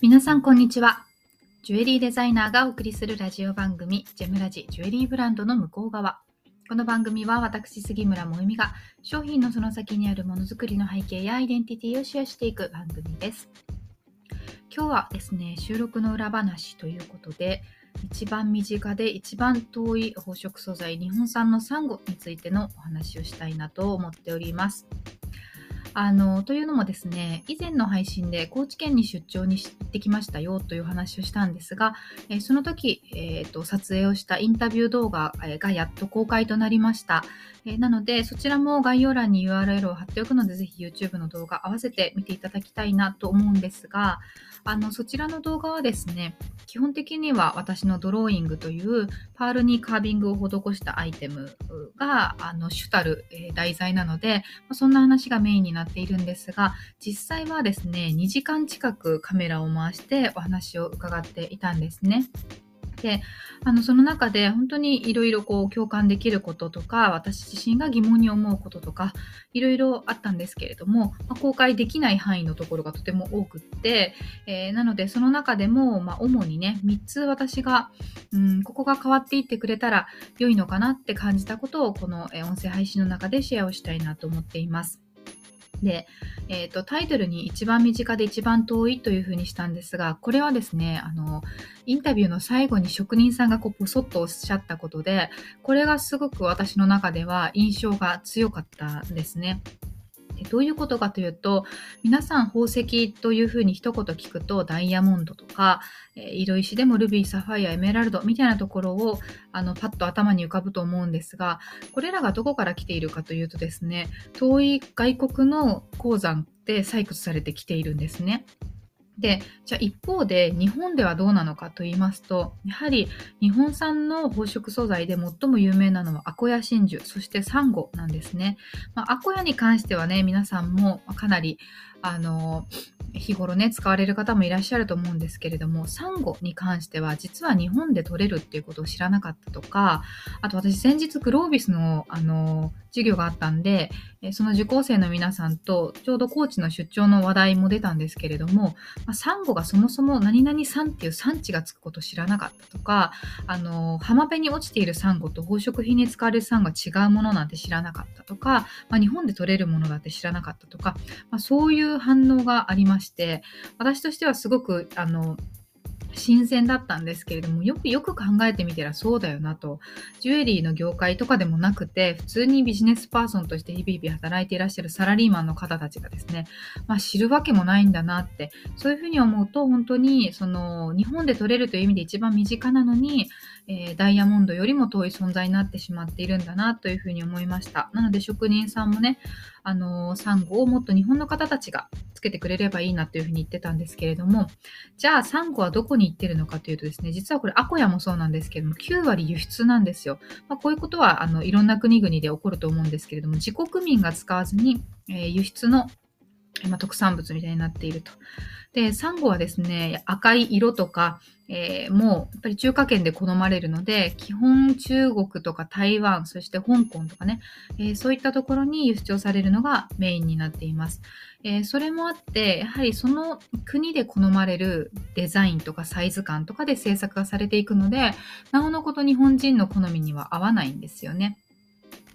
皆さんこんにちは。ジュエリーデザイナーがお送りするラジオ番組、ジェムラジジュエリーブランドの向こう側。この番組は私、杉村萌実が商品のその先にあるものづくりの背景やアイデンティティをシェアしていく番組です。今日はですね、収録の裏話ということで、一番身近で一番遠い宝飾素材、日本産のサンゴについてのお話をしたいなと思っております。あのというのもですね以前の配信で高知県に出張に行ってきましたよという話をしたんですが、えその時、えーと、撮影をしたインタビュー動画がやっと公開となりました、えなのでそちらも概要欄に URL を貼っておくのでぜひ YouTube の動画合わせて見ていただきたいなと思うんですがあのそちらの動画はですね基本的には私のドローイングというパールにカービングを施したアイテムがあの主たる、え題材なのでそんな話がメインになってているんですが実際はですね2時間近くカメラを回してお話を伺っていたんですね。であのその中で本当にいろいろ共感できることとか私自身が疑問に思うこととかいろいろあったんですけれども、まあ、公開できない範囲のところがとても多くって、えー、なのでその中でも、まあ、主にね3つ私が、うん、ここが変わっていってくれたら良いのかなって感じたことをこの音声配信の中でシェアをしたいなと思っています。で、えーと、タイトルに一番身近で一番遠いというふうにしたんですがこれはですねあのインタビューの最後に職人さんがこうポソッとおっしゃったことでこれがすごく私の中では印象が強かったですね。どういうことかというと皆さん宝石というふうに一言聞くとダイヤモンドとか、え色石でもルビーサファイアエメラルドみたいなところをあのパッと頭に浮かぶと思うんですがこれらがどこから来ているかというとですね遠い外国の鉱山で採掘されてきているんですね。で、じゃあ一方で日本ではどうなのかと言いますと、やはり日本産の宝飾素材で最も有名なのはアコヤ真珠、そしてサンゴなんですね。まあ、アコヤに関してはね、皆さんもかなりあの日頃ね使われる方もいらっしゃると思うんですけれどもサンゴに関しては実は日本で取れるっていうことを知らなかったとかあと私先日グロービスのあの授業があったんでその受講生の皆さんとちょうど高知の出張の話題も出たんですけれども、まあ、サンゴがそもそも何々産っていう産地がつくことを知らなかったとかあの浜辺に落ちているサンゴと宝飾品に使われるサンゴが違うものなんて知らなかったとか、まあ、日本で取れるものだって知らなかったとか、まあ、そういうう反応がありまして私としてはすごくあの新鮮だったんですけれどもよくよく考えてみたらそうだよなと。ジュエリーの業界とかでもなくて普通にビジネスパーソンとして日々々働いていらっしゃるサラリーマンの方たちがですね、まあ、知るわけもないんだなってそういうふうに思うと本当にその日本で取れるという意味で一番身近なのに、えー、ダイヤモンドよりも遠い存在になってしまっているんだなというふうに思いましたなので職人さんもねあのサンゴをもっと日本の方たちがつけてくれればいいなというふうに言ってたんですけれどもじゃあサンゴはどこに行ってるのかというとですね実はこれアコヤもそうなんですけれども9割輸出なんですよ、まあ、こういうことはあのいろんな国々で起こると思うんですけれども自国民が使わずに、えー、輸出の、特産物みたいになっていると。で、サンゴはですね、赤い色とか、えー、もうやっぱり中華圏で好まれるので、基本中国とか台湾、そして香港とかね、えー、そういったところに輸出をされるのがメインになっています。えー、それもあって、やはりその国で好まれるデザインとかサイズ感とかで制作がされていくので、なおのこと日本人の好みには合わないんですよね。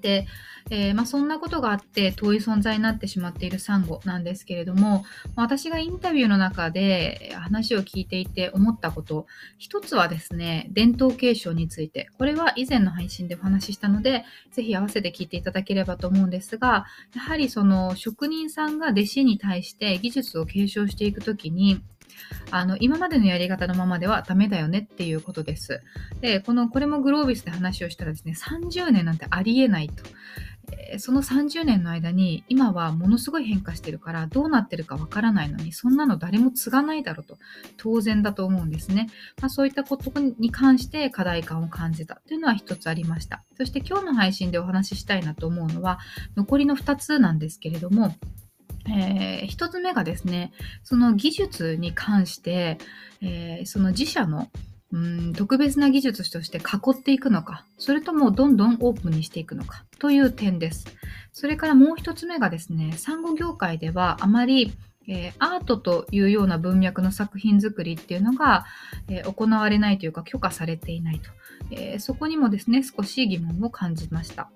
で、えー、まあ、そんなことがあって遠い存在になってしまっているサンゴなんですけれども、私がインタビューの中で話を聞いていて思ったこと。一つはですね伝統継承について。これは以前の配信でお話ししたのでぜひ合わせて聞いていただければと思うんですがやはりその職人さんが弟子に対して技術を継承していく時にあの今までのやり方のままではダメだよねっていうことです。で、このこれもグロービスで話をしたらですね、30年なんてありえないと。その30年の間に今はものすごい変化してるからどうなってるかわからないのにそんなの誰も継がないだろうと当然だと思うんですね、まあ、そういったことに関して課題感を感じたというのは一つありましたそして今日の配信でお話ししたいなと思うのは残りの2つなんですけれどもえー、1つ目がですねその技術に関して、えー、その自社のうん特別な技術として囲っていくのかそれともどんどんオープンにしていくのかという点ですそれからもう1つ目がですね産後業界ではあまりえー、アートというような文脈の作品作りっていうのが、えー、行われないというか許可されていないと、えー、そこにもですね少し疑問を感じました。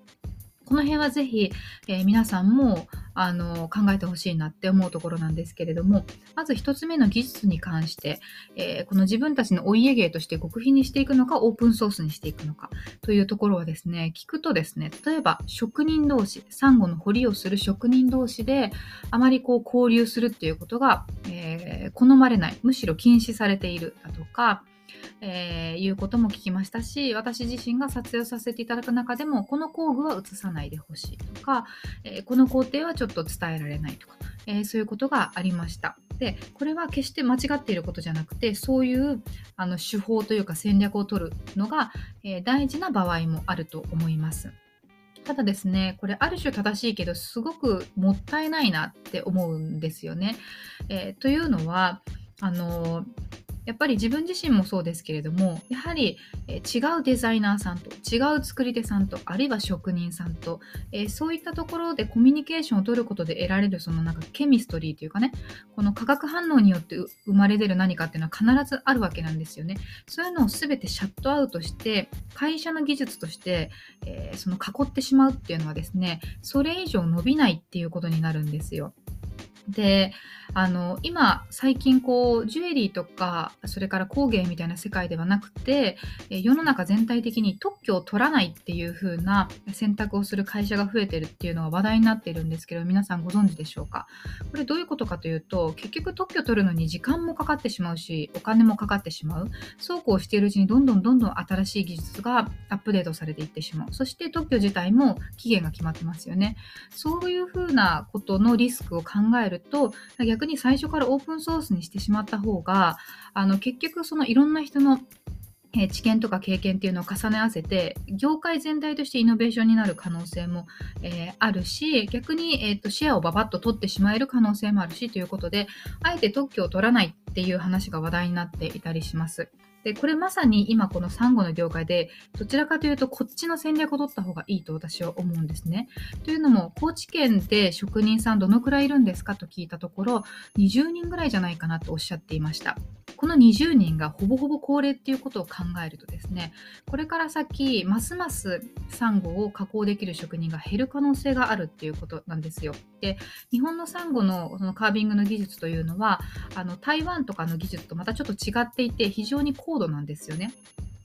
この辺はぜひ、えー、皆さんもあの考えてほしいなって思うところなんですけれども、まず1つ目の技術に関して、えー、この自分たちのお家芸として極秘にしていくのか、オープンソースにしていくのかというところはですね、聞くとですね、例えば職人同士、サンゴの掘りをする職人同士で、あまりこう交流するっていうことが、えー、好まれない、むしろ禁止されているだとか、えー、いうことも聞きましたし私自身が撮影をさせていただく中でもこの工具は映さないでほしいとか、えー、この工程はちょっと伝えられないとか、えー、そういうことがありました。でこれは決して間違っていることじゃなくてそういうあの手法というか戦略を取るのが、え大事な場合もあると思います。ただですね、これある種正しいけど、すごくもったいないなって思うんですよね。えー、というのは、あのやっぱり自分自身もそうですけれどもやはり、え違うデザイナーさんと違う作り手さんとあるいは職人さんと、えー、そういったところでコミュニケーションを取ることで得られるそのなんかケミストリーというかねこの化学反応によって生まれ出る何かっていうのは必ずあるわけなんですよね。そういうのを全てシャットアウトして会社の技術として、えー、その囲ってしまうっていうのはですねそれ以上伸びないっていうことになるんですよ。であの今最近こうジュエリーとかそれから工芸みたいな世界ではなくて世の中全体的に特許を取らないっていう風な選択をする会社が増えてるっていうのが話題になっているんですけど皆さんご存知でしょうか？これどういうことかというと結局特許取るのに時間もかかってしまうしお金もかかってしまう。そうこうしているうちにどんどんどんどん新しい技術がアップデートされていってしまう。そして特許自体も期限が決まってますよね。そういう風なことのリスクを考えると逆に最初からオープンソースにしてしまった方があの結局そのいろんな人のえ知見とか経験っていうのを重ね合わせて業界全体としてイノベーションになる可能性も、えー、あるし逆に、えーと、シェアをババッと取ってしまえる可能性もあるしということであえて特許を取らないっていう話が話題になっていたりします。で、これまさに今このサンゴの業界で、どちらかというとこっちの戦略を取った方がいいと私は思うんですね。というのも、高知県で職人さんどのくらいいるんですか？と聞いたところ、20人ぐらいじゃないかなとおっしゃっていました。この20人がほぼほぼ高齢っていうことを考えるとですね、これから先、ますますサンゴを加工できる職人が減る可能性があるっていうことなんですよ。で、日本のサンゴのそのカービングの技術というのは、あの台湾とかの技術とまたちょっと違っていて、非常に高度なんですよね。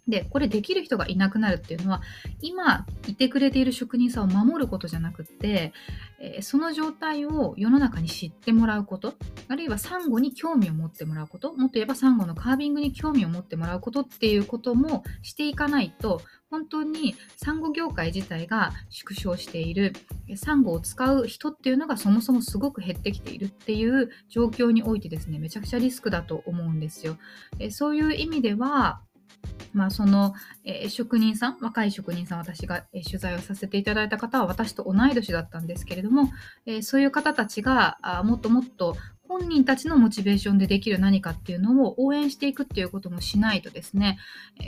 で、これできる人がいなくなるっていうのは、今いてくれている職人さんを守ることじゃなくって、え、その状態を世の中に知ってもらうこと、あるいはサンゴに興味を持ってもらうこと、もっと言えばサンゴのカービングに興味を持ってもらうことっていうこともしていかないと、本当にサンゴ業界自体が縮小している、サンゴを使う人っていうのがそもそもすごく減ってきているっていう状況においてですね、めちゃくちゃリスクだと思うんですよ。えそういう意味では、まあ、その、えー、職人さん、若い職人さん、私が、えー、取材をさせていただいた方は私と同い年だったんですけれども、えー、そういう方たちがあもっともっと本人たちのモチベーションでできる何かっていうのを応援していくっていうこともしないとですね、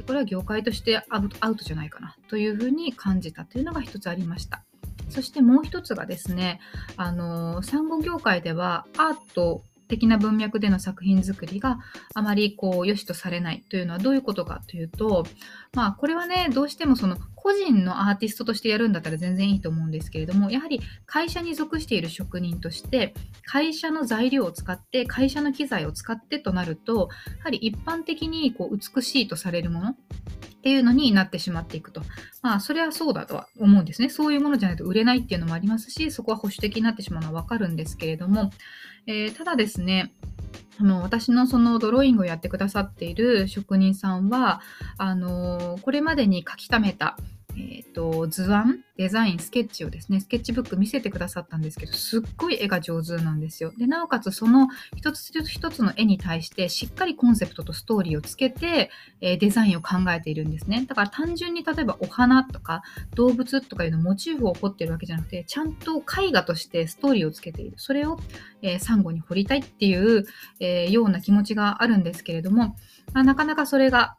これは業界としてアウトアウトじゃないかなというふうに感じたというのが一つありました。そしてもう一つがですね、あの、産後業界ではアート的な文脈での作品作りがあまりこう良しとされないというのはどういうことかというと、まあこれはね、どうしてもその個人のアーティストとしてやるんだったら全然いいと思うんですけれども、やはり会社に属している職人として、会社の材料を使って、会社の機材を使ってとなると、やはり一般的にこう美しいとされるもの、っていうのになってしまっていくと。まあ、それはそうだとは思うんですね。そういうものじゃないと売れないっていうのもありますし、そこは保守的になってしまうのはわかるんですけれども、えー、ただですね、あの私のそのドローイングをやってくださっている職人さんはあのこれまでに書き溜めたえーと、図案デザインスケッチをですねスケッチブック見せてくださったんですけどすっごい絵が上手なんですよ。でなおかつその一つ一つの絵に対してしっかりコンセプトとストーリーをつけて、えー、デザインを考えているんですね。だから単純に例えばお花とか動物とかいうのモチーフを彫ってるわけじゃなくてちゃんと絵画としてストーリーをつけている。それを、えー、サンゴに彫りたいっていう、えー、ような気持ちがあるんですけれども、なかなかそれが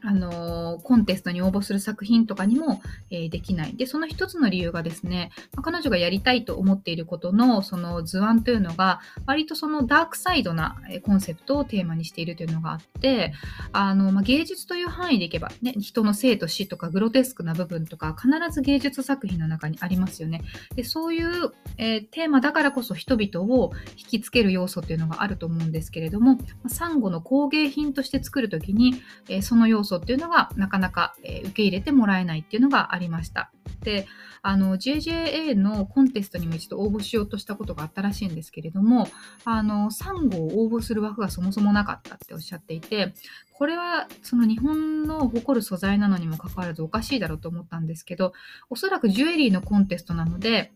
あのコンテストに応募する作品とかにも、えー、できない。で、その一つの理由がですね、まあ、彼女がやりたいと思っていることのその図案というのが、割とそのダークサイドなコンセプトをテーマにしているというのがあって、あの、まあ、芸術という範囲でいけば、ね、人の生と死とかグロテスクな部分とか、必ず芸術作品の中にありますよね。で、そういう、えー、テーマだからこそ人々を引きつける要素というのがあると思うんですけれども、サンゴの工芸品として作るときに、え、その要素っていうのがなかなか、え受け入れてもらえないっていうのがありました。であの JJA のコンテストにも一度応募しようとしたことがあったらしいんですけれどもあのサンゴを応募する枠がそもそもなかったっておっしゃっていてこれはその日本の誇る素材なのにもかかわらずおかしいだろうと思ったんですけどおそらくジュエリーのコンテストなので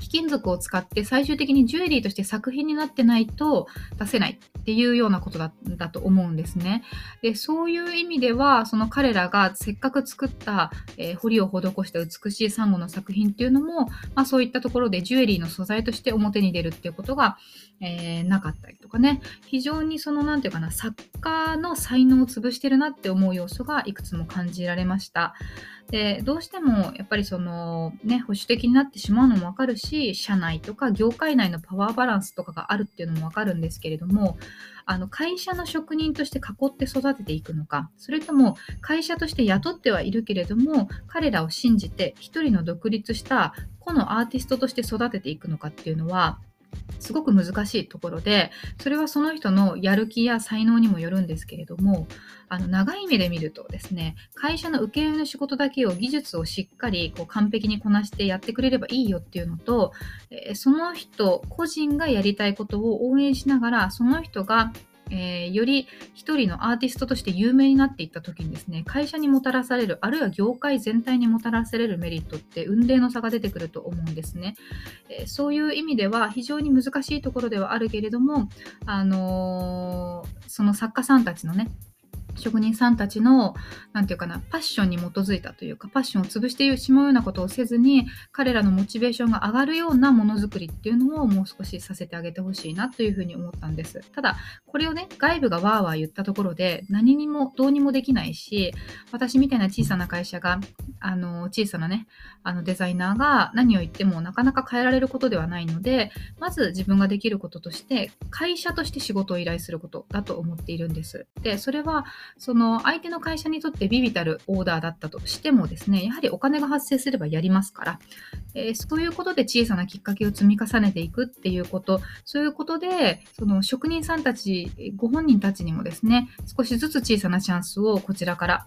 貴金属を使って最終的にジュエリーとして作品になってないと出せないっていうようなことだだと思うんですね。でそういう意味ではその彼らがせっかく作った、えー、彫りを施した美しいサンゴの作品っていうのも、まあ、そういったところでジュエリーの素材として表に出るっていうことが、えー、なかったりとかね非常にその何て言うかな作家の才能を潰してるなって思う要素がいくつも感じられました。でどうしてもやっぱりそのね保守的になってしまうのもわかるし社内とか業界内のパワーバランスとかがあるっていうのもわかるんですけれどもあの会社の職人として囲って育てていくのかそれとも会社として雇ってはいるけれども彼らを信じて一人の独立した個のアーティストとして育てていくのかっていうのはすごく難しいところでそれはその人のやる気や才能にもよるんですけれどもあの長い目で見るとですね会社の請負の仕事だけを技術をしっかりこう完璧にこなしてやってくれればいいよっていうのと、えその人個人がやりたいことを応援しながらその人がえー、より一人のアーティストとして有名になっていった時にですね会社にもたらされるあるいは業界全体にもたらされるメリットって運命の差が出てくると思うんですね、えー、そういう意味では非常に難しいところではあるけれども、あのー、その作家さんたちのね職人さんたちの、なんていうかな、パッションに基づいたというか、パッションを潰してしまうようなことをせずに、彼らのモチベーションが上がるようなものづくりっていうのをもう少しさせてあげてほしいなというふうに思ったんです。ただ、これをね、外部がわーわー言ったところで、何にもどうにもできないし、私みたいな小さな会社が、あの、小さなね、あのデザイナーが何を言ってもなかなか変えられることではないので、まず自分ができることとして、会社として仕事を依頼することだと思っているんです。で、それは、その相手の会社にとってビビたるオーダーだったとしてもですね、やはりお金が発生すればやりますから、えー、そういうことで小さなきっかけを積み重ねていくっていうこと、そういうことで、その職人さんたち、ご本人たちにもですね、少しずつ小さなチャンスをこちらから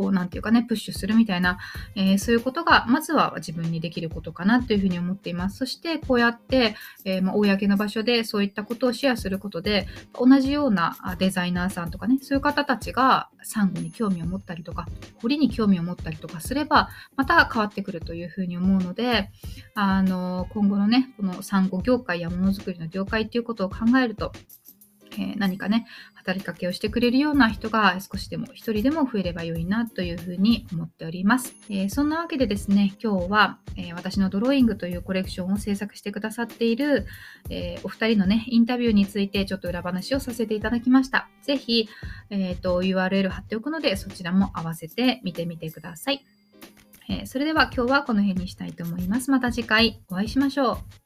こう、なんていうかね、プッシュするみたいな、えー、そういうことが、まずは自分にできることかなというふうに思っています。そして、こうやって、えー、まあ、公の場所でそういったことをシェアすることで、同じようなデザイナーさんとかね、そういう方たちがサンゴに興味を持ったりとか、堀に興味を持ったりとかすれば、また変わってくるというふうに思うので、あの、今後のね、このサンゴ業界やものづくりの業界っていうことを考えると、え、何かね、働きかけをしてくれるような人が少しでも一人でも増えれば良いなというふうに思っております。えー、そんなわけでですね、今日は、えー、私のドローイングというコレクションを制作してくださっている、えお二人のね、インタビューについてちょっと裏話をさせていただきました。ぜひ、えーと、URL 貼っておくので、そちらも合わせて見てみてください。えそれでは今日はこの辺にしたいと思います。また次回お会いしましょう。